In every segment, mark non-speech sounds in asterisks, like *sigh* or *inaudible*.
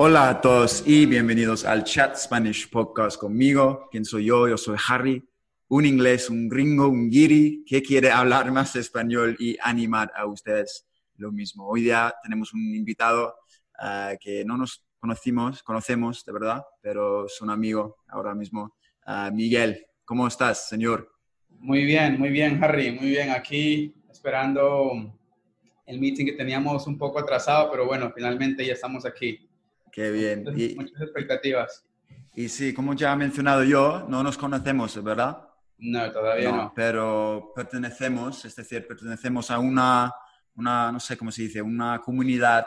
Hola a todos y bienvenidos al Chat Spanish Podcast conmigo. ¿Quién soy yo? Yo soy Harry, un inglés, un gringo, un guiri que quiere hablar más español y animar a ustedes lo mismo. Hoy día tenemos un invitado uh, que no nos conocimos, conocemos de verdad, pero es un amigo ahora mismo. Uh, Miguel, ¿cómo estás, señor? Muy bien, muy bien, Harry, muy bien. Aquí esperando el meeting que teníamos un poco atrasado, pero bueno, finalmente ya estamos aquí. Qué bien. Y, muchas expectativas. Y sí, como ya he mencionado yo, no nos conocemos, ¿verdad? No, todavía no. Pero pertenecemos, es decir, pertenecemos a una, una, no sé cómo se dice, una comunidad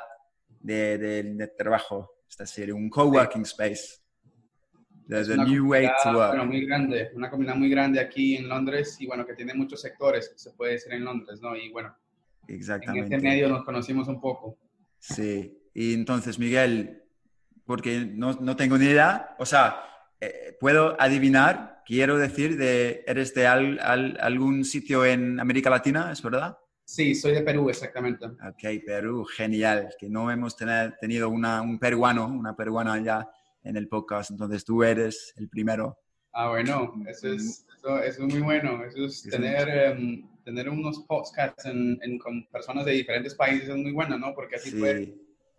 de, de, trabajo, es decir, un coworking space. There's a new way to work. Bueno, muy grande, una comunidad muy grande aquí en Londres y bueno, que tiene muchos sectores, se puede decir en Londres, ¿no? Y bueno, Exactamente. en este medio nos conocimos un poco. Sí, y entonces, Miguel, porque no, no tengo ni idea. O sea, eh, puedo adivinar, quiero decir, de, ¿eres de al, algún sitio en América Latina, es verdad? Sí, soy de Perú, exactamente. Ok, Perú, genial. Que no hemos tener, tenido una, un peruano, una peruana ya en el podcast, entonces tú eres el primero. Ah, bueno, eso es, eso, es muy bueno. Eso es tener, em, tener unos podcasts en, con personas de diferentes países es muy bueno, ¿no? Porque así sí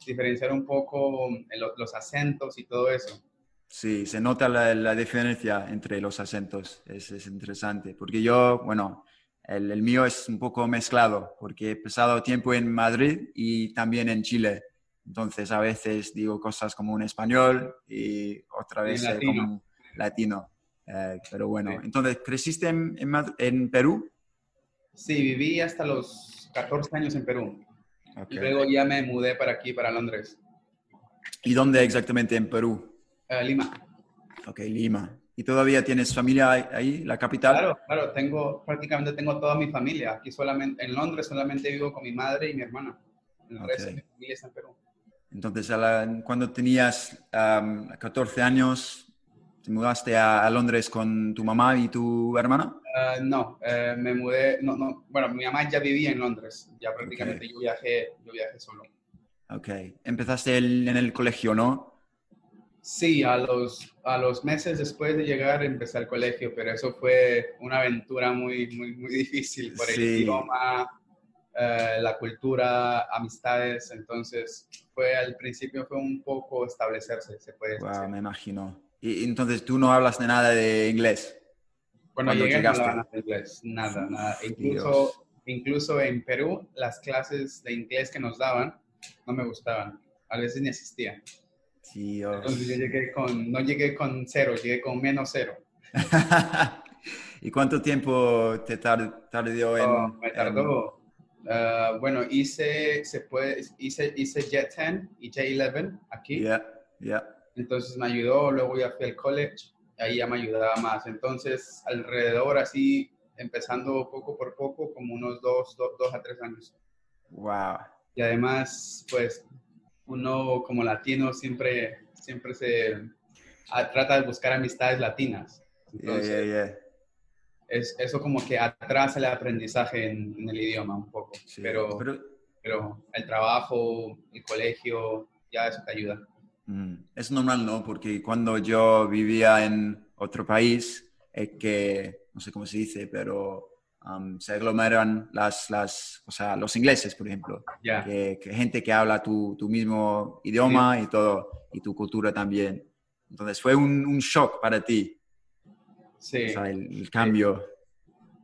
diferenciar un poco los acentos y todo eso. Sí, se nota la, diferencia entre los acentos, es, es, interesante, porque yo, bueno, el, el, mío es un poco mezclado, porque he pasado tiempo en Madrid y también en Chile, entonces a veces digo cosas como un español y otra vez como un latino, eh, pero bueno, entonces, ¿creciste en, en, en Perú? Sí, viví hasta los 14 años en Perú. Y luego ya me mudé para aquí, para Londres. ¿Y dónde exactamente en Perú? Uh, Lima. Ok, Lima. ¿Y todavía tienes familia ahí, la capital? Claro, claro, tengo, prácticamente tengo toda mi familia. Aquí solamente, en Londres solamente vivo con mi madre y mi hermana. El okay. resto de mi familia está en Perú. Entonces, cuando tenías um, 14 años, ¿te mudaste a, Londres con tu mamá y tu hermana? Uh, no, uh, me mudé, no, no, bueno, mi mamá ya vivía en Londres, ya prácticamente okay. yo, viajé, yo viajé solo. Ok, empezaste el, en el colegio, ¿no? Sí, a los, a los meses después de llegar empecé el colegio, pero eso fue una aventura muy, muy, muy difícil por el sí. idioma, uh, la cultura, amistades, entonces fue al principio fue un poco establecerse, se puede wow, decir. me imagino. Y entonces tú no hablas de nada de inglés. Cuando, llegué llegaste? no hablaba de inglés, nada, nada. Incluso, incluso en Perú, las clases de inglés que nos daban no me gustaban. A veces ni asistía. Dios. Entonces yo llegué con, no llegué con cero, llegué con menos cero. *laughs* ¿Y cuánto tiempo te tar tardó en...? Oh, me tardó. En... Uh, bueno, hice, se puede, hice, hice Jet 10 y J11 aquí. Yeah, yeah. Entonces me ayudó, luego ya fui al college ahí ya me ayudaba más. Entonces, alrededor así, empezando poco por poco, como unos dos, dos, dos a tres años. Wow. Y además, pues, uno como latino siempre, siempre se a, trata de buscar amistades latinas. Entonces, yeah, yeah, yeah. Es, eso como que atrasa el aprendizaje en, en el idioma un poco. Sí, pero, pero, pero el trabajo, el colegio, ya eso te ayuda. Mm, es normal, ¿no? Porque cuando yo vivía en otro país, es que, no sé cómo se dice, pero um, se aglomeran las, las, o sea, los ingleses, por ejemplo. Yeah. Que, que, gente que habla tu, tu mismo idioma sí. y todo, y tu cultura también. Entonces fue un, un shock para ti. Sí. O sea, el, el cambio.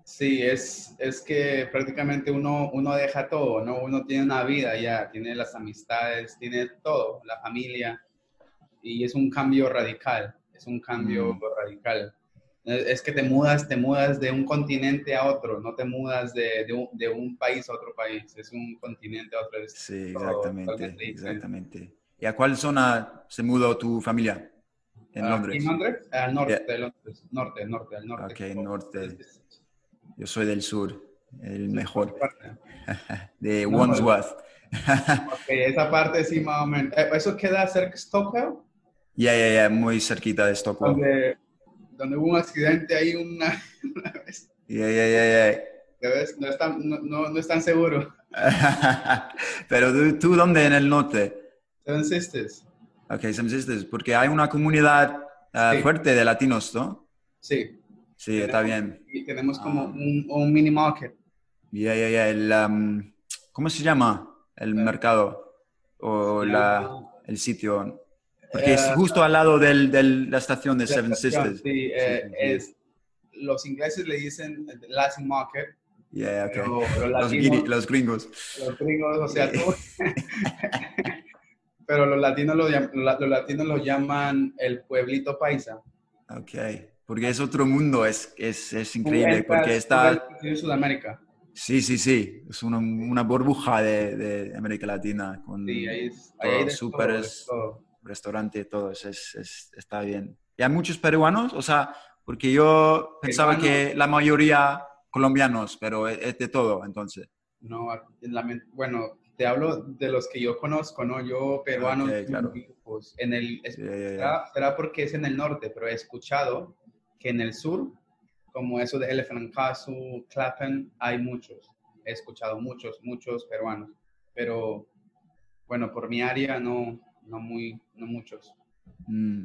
Sí, es, es que prácticamente uno, uno deja todo, ¿no? Uno tiene una vida ya, tiene las amistades, tiene todo, la familia y es un cambio radical, es un cambio mm. radical. Es que te mudas, te mudas de un continente a otro, no te mudas de, de, un, de un, país a otro país, es un continente a otro. sí, exactamente, exactamente. ¿Y a cuál zona se mudó tu familia? en Ah, Londres. ¿En Londres? Al norte Yeah. de Londres. Norte, norte, al norte. Ok, como- norte. Yo soy del sur, el mejor, *laughs* de Wandsworth. *laughs* Ok, esa parte sí más o menos. Eh, ¿Eso queda cerca de Stockwell? Ya, ya, ya, muy cerquita de Stockholm. Donde, donde hubo un accidente ahí una, *laughs* una vez. Ya, ya, ya, ¿Ya? No es tan, no, no, no es tan seguro. *laughs* Pero tú, ¿tú dónde en el norte? Seven Sisters. Ok, Seven Sisters, porque hay una comunidad ah, Sí. fuerte de latinos, ¿no? Sí. Sí, está bien. Y tenemos como Ah. un, un mini market. Ya, ya, ya. El, am, ¿Cómo se llama el mercado? O la, el sitio. Porque es Eh, justo al lado de del, la estación de La Seven estación, Sisters. Sí, eh, es, los ingleses le dicen Latin market, Ya, ya, ok. pero los latinos, los gringos. los gringos, o sea, tú. *laughs* *laughs* pero los latinos lo, los, latinos lo llaman el pueblito paisa. Ok. Porque es otro mundo, es, es, es increíble. Porque está. en Sudamérica. Sí, sí, sí. Es una, una burbuja de, de América Latina con Sí, ahí es. todo, Ahí hay de súperes, todo, de todo. Restaurante, todo. Es, es- es- está bien. ¿Y hay muchos peruanos? O sea, porque yo pensaba Peruanos. que la mayoría colombianos, pero es, es de todo, entonces. No, bueno, te hablo de los que yo conozco, ¿no? Yo peruano, Ok, claro. pues en el, Ya, ya, ya. será, porque es en el norte, pero he escuchado que en el sur, como eso de Elephant Castle, Clapham, hay muchos. He escuchado muchos, muchos peruanos, pero bueno, por mi área no, no muy, no muchos. Mm.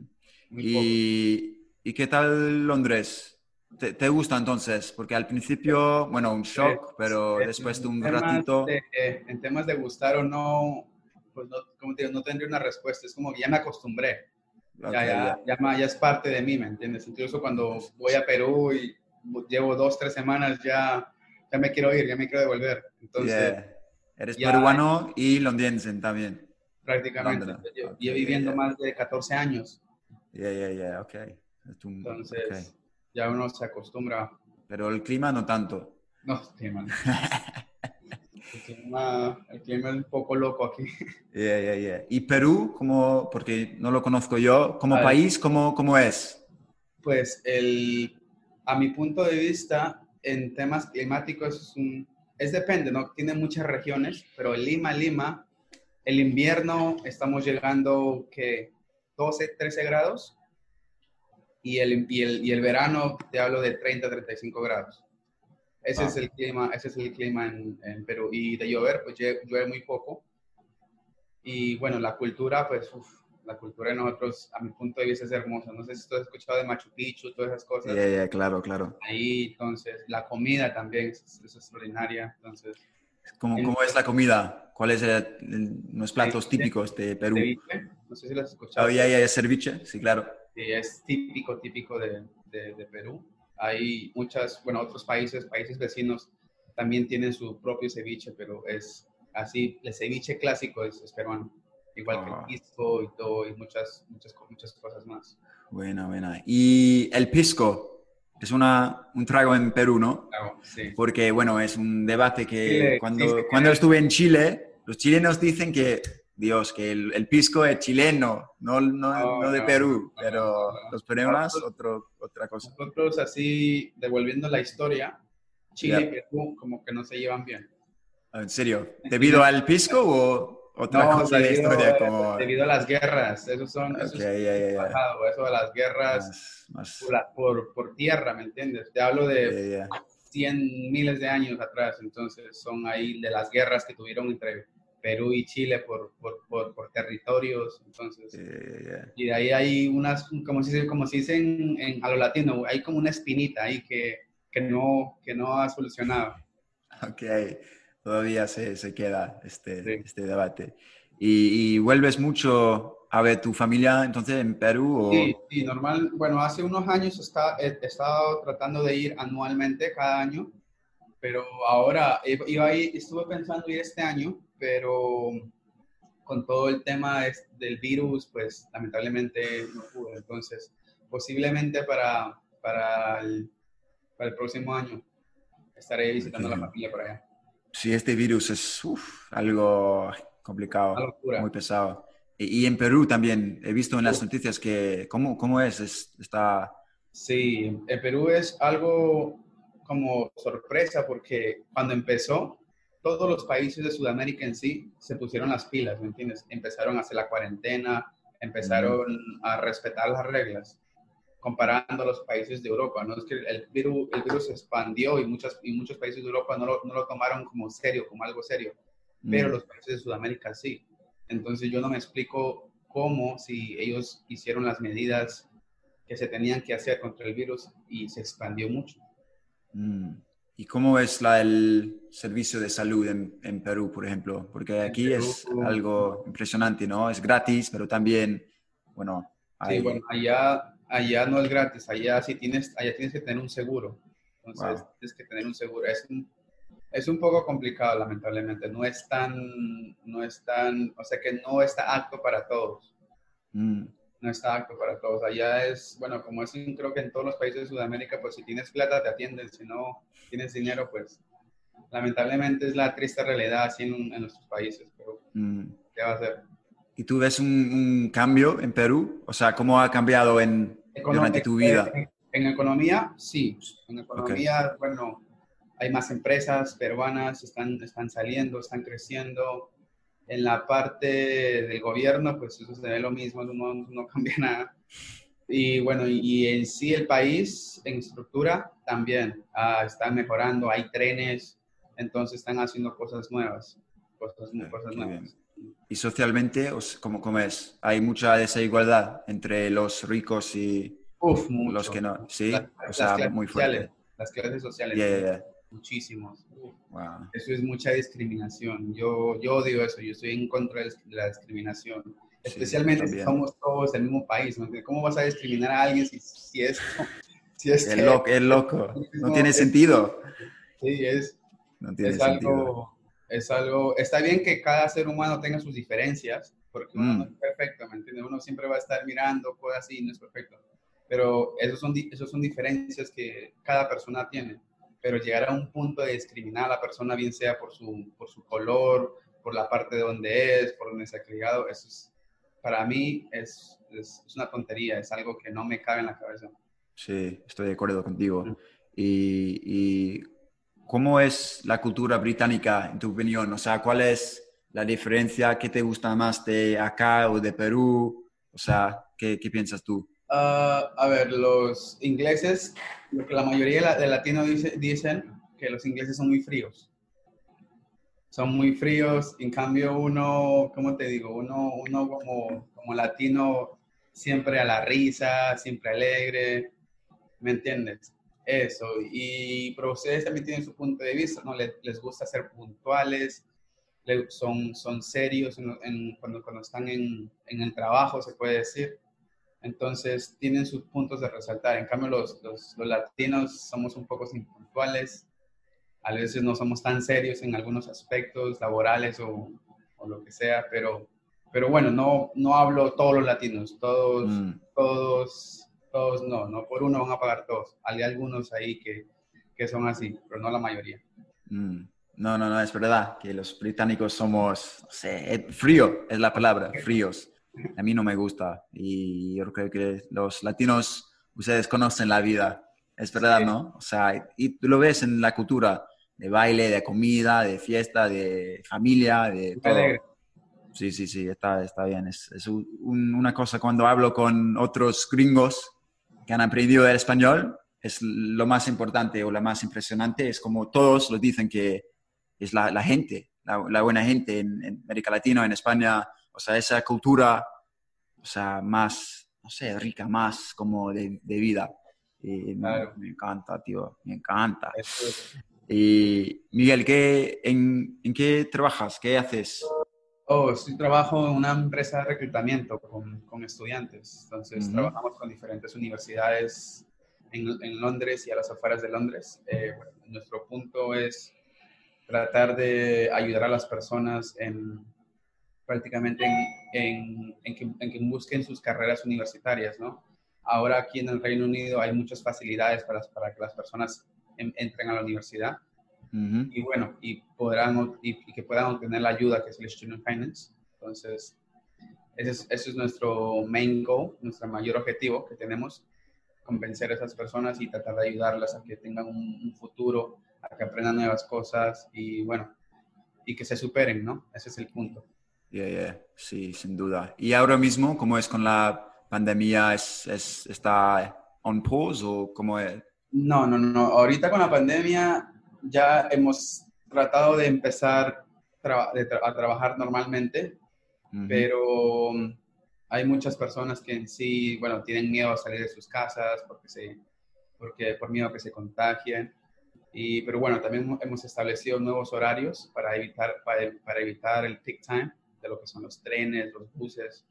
Muy. ¿Y, ¿Y qué tal Londres? ¿Te, te gusta entonces? Porque al principio, bueno, un shock, Eh, pero eh, después de un ratito... de- eh, en temas de gustar o no, pues no, como te digo, no tendría una respuesta. Es como que ya me acostumbré. ya, ya, ya, es parte de mí, ¿me entiendes? Incluso cuando voy a Perú y llevo dos, tres semanas, ya, ya me quiero ir, ya me quiero devolver. Entonces, Yeah. Eres peruano y londinense también. Prácticamente, yo Ok, llevo viviendo ya. más de 14 años, Ya, ya, ya, ok. Un- entonces ok. ya uno se acostumbra. Pero el clima no tanto. No, sí, man. El clima, el clima es un poco loco aquí. Yeah, yeah, yeah. ¿Y Perú, como, porque no lo conozco yo, como A país, cómo, cómo es? Pues el, a mi punto de vista, en temas climáticos es, un, es depende, ¿no? Tiene muchas regiones, pero Lima, Lima, el invierno estamos llegando que 12, 13 grados y el, y el, y el verano te hablo de 30, 35 grados. Ese Ah. es el clima, ese es el clima en, en Perú. Y de llover, pues llueve muy poco. Y bueno, la cultura, pues, uf, la cultura de nosotros, a mi punto de vista, es hermosa. No sé si tú has escuchado de Machu Picchu, todas esas cosas. Yeah, yeah, claro, claro. Ahí, entonces, la comida también es, es extraordinaria. Entonces, ¿Cómo, El- cómo es la comida? ¿Cuáles son los platos típicos de Perú? ceviche, no sé si lo has escuchado. Oh, ya, ya, ceviche, sí, claro. Sí, es típico, típico de, de, de Perú. Hay muchas, bueno, otros países, países vecinos también tienen su propio ceviche, pero es así, el ceviche clásico es, es peruano, igual que Ah. el pisco y todo, y muchas, muchas, muchas cosas más. Buena, buena. Y el pisco es una, un trago en Perú, ¿no? Claro, sí. Porque, bueno, es un debate que Chile, cuando, sí, cuando estuve en Chile, los chilenos dicen que, Dios, que el, el pisco es chileno, no, no, No, no de no, Perú, no, pero los peruanos, otro, otra cosa. Nosotros así, devolviendo la historia, Chile Ya. y Perú como que no se llevan bien. Ah, ¿En serio? ¿Debido al pisco o otra No, cosa de debido, historia? Como... debido a las guerras, esos son, eso Ok, es ya, ya, ya. pasado, eso de las guerras Más, más- por, la- por, por tierra, ¿me entiendes? Te hablo de ya, ya. 100 miles de años atrás, entonces son ahí de las guerras que tuvieron entre Perú y Chile por, por, por, por territorios, entonces, y de ahí hay unas, como se como se dice en, en- a lo latino, hay como una espinita ahí que, que, no, que no ha solucionado. Ok, todavía se, se queda este, Sí. este debate. ¿Y, y vuelves mucho a ver tu familia entonces en Perú? O... Sí, sí, normal, bueno, hace unos años está, he, he estado tratando de ir anualmente cada año, pero ahora iba a ir- estuve pensando ir este año, pero con todo el tema del virus, pues lamentablemente no pude. Entonces, posiblemente para, para, el, para el próximo año estaré visitando a la familia por allá. Sí, este virus es uf, algo complicado, muy pesado. Y, en Perú también, he visto en las noticias que, ¿cómo, cómo es? Está... Sí, en Perú es algo como sorpresa porque cuando empezó, todos los países de Sudamérica en sí se pusieron las pilas, ¿me entiendes? Empezaron a hacer la cuarentena, empezaron a respetar las reglas, comparando a los países de Europa, ¿no? Es que el virus, el virus se expandió y, muchas, y muchos países de Europa no lo, no lo tomaron como serio, como algo serio, pero los países de Sudamérica sí. Entonces yo no me explico cómo, si ellos hicieron las medidas que se tenían que hacer contra el virus y se expandió mucho. Mm. ¿Y cómo es la, el servicio de salud en, Perú, por ejemplo? Porque aquí es algo impresionante, ¿no? Es gratis, pero también, bueno... Sí, bueno, allá, allá no es gratis, allá sí tienes, allá tienes que tener un seguro. Entonces, tienes que tener un seguro. Es un, es un poco complicado, lamentablemente. No es tan, no es tan, o sea que no está apto para todos. Mm no está apto para todos. Allá es, bueno, como es creo que en todos los países de Sudamérica, pues si tienes plata te atienden, si no tienes dinero, pues lamentablemente es la triste realidad así en, nuestros países, pero mm. ¿qué va a hacer? ¿Y tú ves un, cambio en Perú? O sea, ¿cómo ha cambiado en, durante tu vida? En, economía, sí. En economía, bueno, hay más empresas peruanas, están, están saliendo, están creciendo en la parte del gobierno, pues eso se ve lo mismo, no, no cambia *laughs* nada. Y bueno, y, en sí el país en estructura también ah, está mejorando, hay trenes, entonces están haciendo cosas nuevas, cosas, ah, cosas nuevas. ¿Y socialmente, cómo, cómo es? ¿Hay mucha desigualdad entre los ricos y los que no? Sí, o sea, muy fuerte. las clases sociales muchísimos. Eso es mucha discriminación. Yo, yo odio eso, yo estoy en contra de la discriminación. Especialmente si somos todos del mismo país. ¿Cómo vas a discriminar a alguien si, si es... *laughs* Si es, el, loco, el loco, no tiene sentido. Sí, es, no tiene es algo, es algo, está bien que cada ser humano tenga sus diferencias, porque uno no mm. es perfecto, ¿me entiendes? Uno siempre va a estar mirando cosas así, no es perfecto. Pero esos son, esos son diferencias que cada persona tiene pero llegar a un punto de discriminar a la persona, bien sea por su, por su color, por la parte de donde es, por donde se ha criado, eso es, para mí es, es, una tontería, es algo que no me cabe en la cabeza. Sí, estoy de acuerdo contigo. Y, y, cómo es la cultura británica, en tu opinión? O sea, ¿cuál es la diferencia? ¿Qué te gusta más de acá o de Perú? O sea, ¿qué, qué piensas tú? Ah, a ver, los ingleses, lo que la mayoría de, latinos dicen que los ingleses son muy fríos. Son muy fríos, en cambio uno, ¿cómo te digo? Uno, uno como, como latino siempre a la risa, siempre alegre, ¿me entiendes? Eso, y pero ustedes también tienen su punto de vista, ¿no? Les, les gusta ser puntuales, son, son serios cuando, cuando están en, en el trabajo, se puede decir entonces tienen sus puntos de resaltar. En cambio, los, los, latinos somos un poco impuntuales, a veces no somos tan serios en algunos aspectos laborales o, o, lo que sea, pero, pero bueno, no, no hablo todos los latinos, todos, mm. todos, todos no, no por uno van a pagar todos. Hay algunos ahí que, que son así, pero no la mayoría. Mm. No, no, no, es verdad que los británicos somos, no sé, frío es la palabra, fríos a mí no me gusta. Y yo creo que los latinos, ustedes conocen la vida, es verdad, ¿no? O sea, y tú lo ves en la cultura de baile, de comida, de fiesta, de familia, de todo. Sí, sí, sí, está, está bien. Es, es una cosa cuando hablo con otros gringos que han aprendido el español, es lo más importante o lo más impresionante, es como todos lo dicen que es la, la gente, la, la, buena gente en, en América Latina, en España, o sea, esa cultura, o sea, más, no sé, rica, más como de, vida. Y me, encanta, tío, me encanta. Y Miguel, ¿qué, en, en, qué trabajas? ¿Qué haces? Oh, sí, trabajo en una empresa de reclutamiento con, con estudiantes. Entonces, trabajamos con diferentes universidades en, en, Londres y a las afueras de Londres. Eh, nuestro punto es tratar de ayudar a las personas en prácticamente en, en, que, en, que, busquen sus carreras universitarias, ¿no? Ahora aquí en el Reino Unido hay muchas facilidades para, para que las personas entren a la universidad y bueno, y, podrán, y, que puedan obtener la ayuda que es el Student Finance. Entonces, ese es, ese es nuestro main goal, nuestro mayor objetivo que tenemos, convencer a esas personas y tratar de ayudarlas a que tengan un, un futuro, a que aprendan nuevas cosas y bueno, y que se superen, ¿no? Ese es el punto. Yeah, yeah. Sí, sin duda. ¿Y ahora mismo, cómo es con la pandemia? ¿Es, es, ¿Está on pause o cómo es? No, no, no. Ahorita con la pandemia ya hemos tratado de empezar traba- de tra- a trabajar normalmente, pero um, hay muchas personas que en sí, bueno, tienen miedo a salir de sus casas porque, se, porque por miedo a que se contagien. Y, pero bueno, también hemos establecido nuevos horarios para evitar, para, para evitar el peak time de lo que son los trenes, los buses.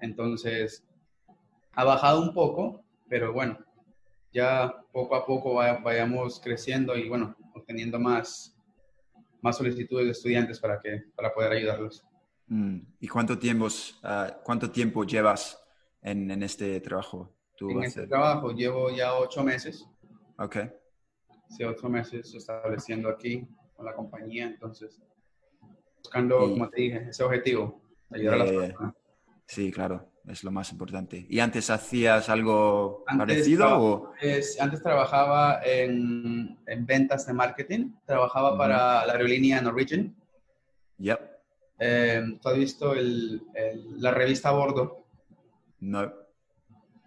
Entonces, ha bajado un poco, pero bueno, ya poco a poco va- vayamos creciendo y bueno, obteniendo más, más solicitudes de estudiantes para, que, para poder ayudarlos. Mm. ¿Y cuánto tiempo, ah, cuánto tiempo llevas en, en este trabajo? Tú En este trabajo llevo ya ocho meses, Ok. sí, ocho meses estableciendo aquí con la compañía, entonces buscando, Y- como te dije, ese objetivo, ayudar a las personas. Sí, claro, es lo más importante. ¿Y antes hacías algo Antes parecido o? Es- antes trabajaba en, en ventas de marketing, trabajaba para la aerolínea Norwegian. Yep. Eh, ¿Tú has visto el- el- la revista a bordo? No.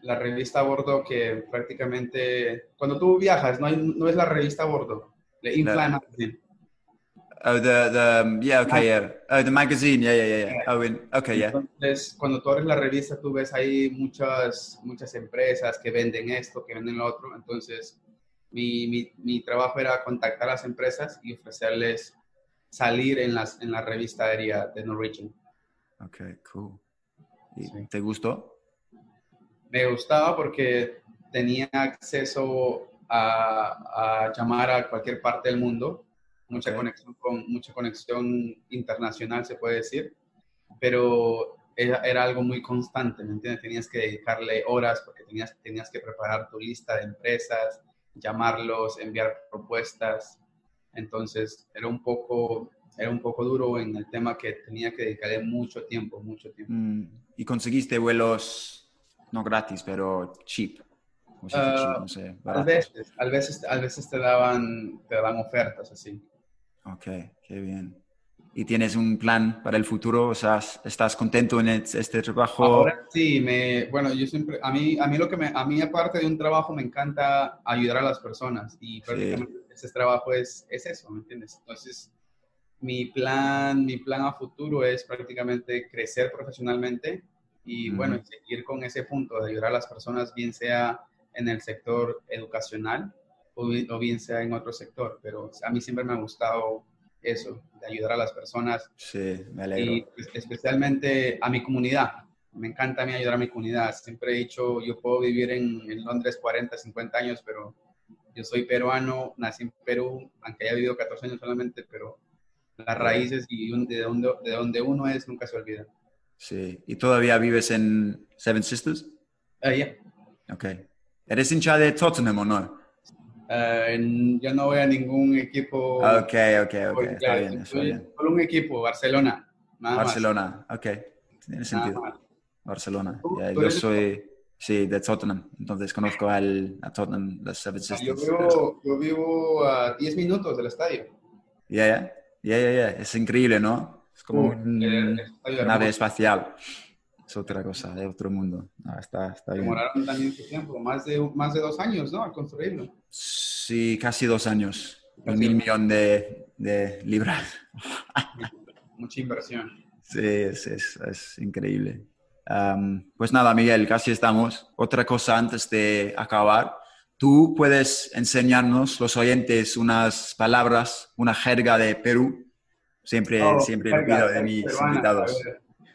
La revista a bordo que prácticamente, cuando tú viajas, no, hay- no es la revista a bordo, La- Magazine. Oh, the, the, um, yeah, okay, yeah. Oh, the magazine, yeah, yeah, yeah. yeah. Oh, in, okay, yeah. Entonces, cuando tú abres la revista, tú ves ahí muchas, muchas empresas que venden esto, que venden lo otro. Entonces, mi, mi, mi trabajo era contactar a las empresas y ofrecerles salir en, las, en la revista aérea de Norwegian. Okay, cool. ¿Y Sí. ¿Te gustó? Me gustaba porque tenía acceso a, a llamar a cualquier parte del mundo, mucha conexión con mucha conexión internacional se puede decir, pero era, era algo muy constante, ¿me entiendes? Tenías que dedicarle horas porque tenías, tenías que preparar tu lista de empresas, llamarlos, enviar propuestas, entonces era un poco era un poco duro en el tema que tenía que dedicarle mucho tiempo, mucho tiempo. Mm, ¿Y conseguiste vuelos no gratis, pero cheap? Sé, A veces, a veces, a veces te daban, te daban ofertas así. Ok, qué bien. ¿Y tienes un plan para el futuro? O sea, ¿estás contento en es- este trabajo? Ahora sí, me, bueno, yo siempre, a mí, a mí lo que me, a mí aparte de un trabajo me encanta ayudar a las personas y prácticamente ese trabajo es, es eso, ¿me entiendes? Entonces, mi plan, mi plan a futuro es prácticamente crecer profesionalmente y bueno, seguir con ese punto de ayudar a las personas, bien sea en el sector educacional o bien, o bien sea en otro sector, pero a mí siempre me ha gustado eso, de ayudar a las personas Sí, me alegro. y pues, especialmente a mi comunidad. Me encanta a mí ayudar a mi comunidad. Siempre he dicho, yo puedo vivir en, en Londres 40, 50 años, pero yo soy peruano, nací en Perú, aunque haya vivido 14 años solamente, pero las raíces y un- de donde, de donde uno es nunca se olvida. Sí. ¿Y todavía vives en Seven Sisters? Ah, ya. Ok. ¿Eres hincha de Tottenham o no? En- yo no voy a ningún equipo. Ok, ok, ok. porque, Está bien, está bien. Solo un equipo, Barcelona. Nada más. Barcelona, ok. Tiene sentido. más. Barcelona. ¿Tú- Ya, tú yo soy, sí, de Tottenham. Entonces conozco al, a Tottenham, las Seven Ah, Yo Sisters. vivo, yo vivo a 10 minutos del estadio. Ya, ya. Ya, ya, ya. Es increíble, ¿no? Es como Uh, un- nave espacial. Es otra cosa, de otro mundo. Ah, está, está bien. Demoraron también su tiempo, más de, más de dos años, ¿no? Al construirlo. Sí, casi dos años. Un mil millón de, de libras. Mucha inversión. Sí, es, es, es increíble. Pues nada, Miguel, casi estamos. Otra cosa antes de acabar. Tú puedes enseñarnos, los oyentes, unas palabras, una jerga de Perú. Siempre, Oh, siempre lo pido de mis invitados.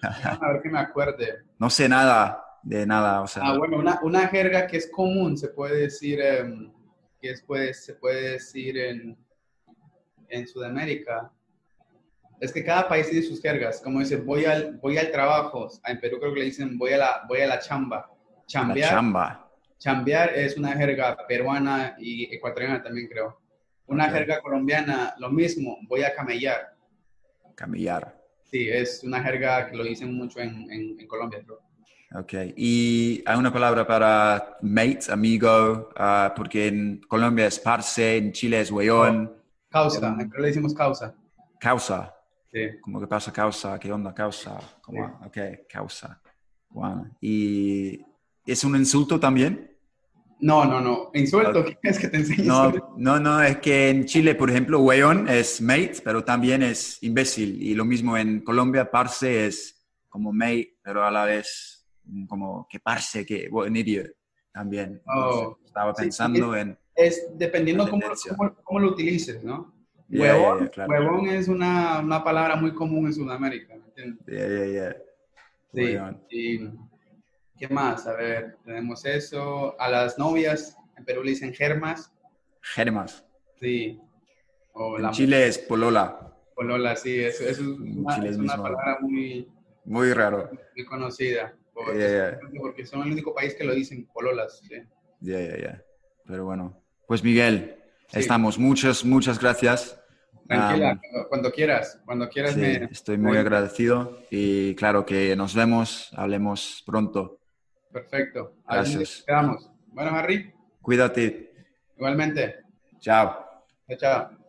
A ver, que me acuerde. No sé nada de nada, o sea, Ah, bueno, una, una jerga que es común, se puede decir, em, que es, pues, se puede decir en, en Sudamérica. Es que cada país tiene sus jergas. Como dice, voy al, voy al trabajo. En Perú creo que le dicen, voy a la, voy a la chamba. la Chambear, chamba. chambear es una jerga peruana y ecuatoriana también creo. Una jerga colombiana, lo mismo, voy a camellar. Camillar. Sí, es una jerga que lo dicen mucho en, en, Colombia. Ok, y hay una palabra para mate, amigo, ah, porque en Colombia es parce, en Chile es weón. Causa, en le decimos causa. Causa. Sí. Como que pasa causa, ¿qué onda causa? Como, Ok, causa. Bueno, ¿y es un insulto también? No, no, no. Insulto, ¿qué es que te enseñe? No, no, no, es que en Chile, por ejemplo, weón es mate, pero también es imbécil. Y lo mismo en Colombia, parce es como mate, pero a la vez como que parce, que bueno, idiot también. Oh. estaba pensando en... Es dependiendo cómo, cómo, lo utilices, ¿no? huevón, es una, una, palabra muy común en Sudamérica, ¿me entiendes? Sí, y ¿Qué más? A ver, tenemos eso. A las novias, en Perú le dicen germas. Germas. Sí. en Chile es polola. Polola, sí. Eso, es, una, palabra muy... Muy raro. Muy conocida. Porque son el único país que lo dicen pololas. Ya, ya, ya. Pero bueno. Pues Miguel, estamos. Muchas, muchas gracias. Tranquila, cuando, quieras, cuando quieras. me, estoy muy agradecido y claro que nos vemos, hablemos pronto. Perfecto. Gracias. Quedamos. Bueno, Harry. Cuídate. Igualmente. Chao. Chao.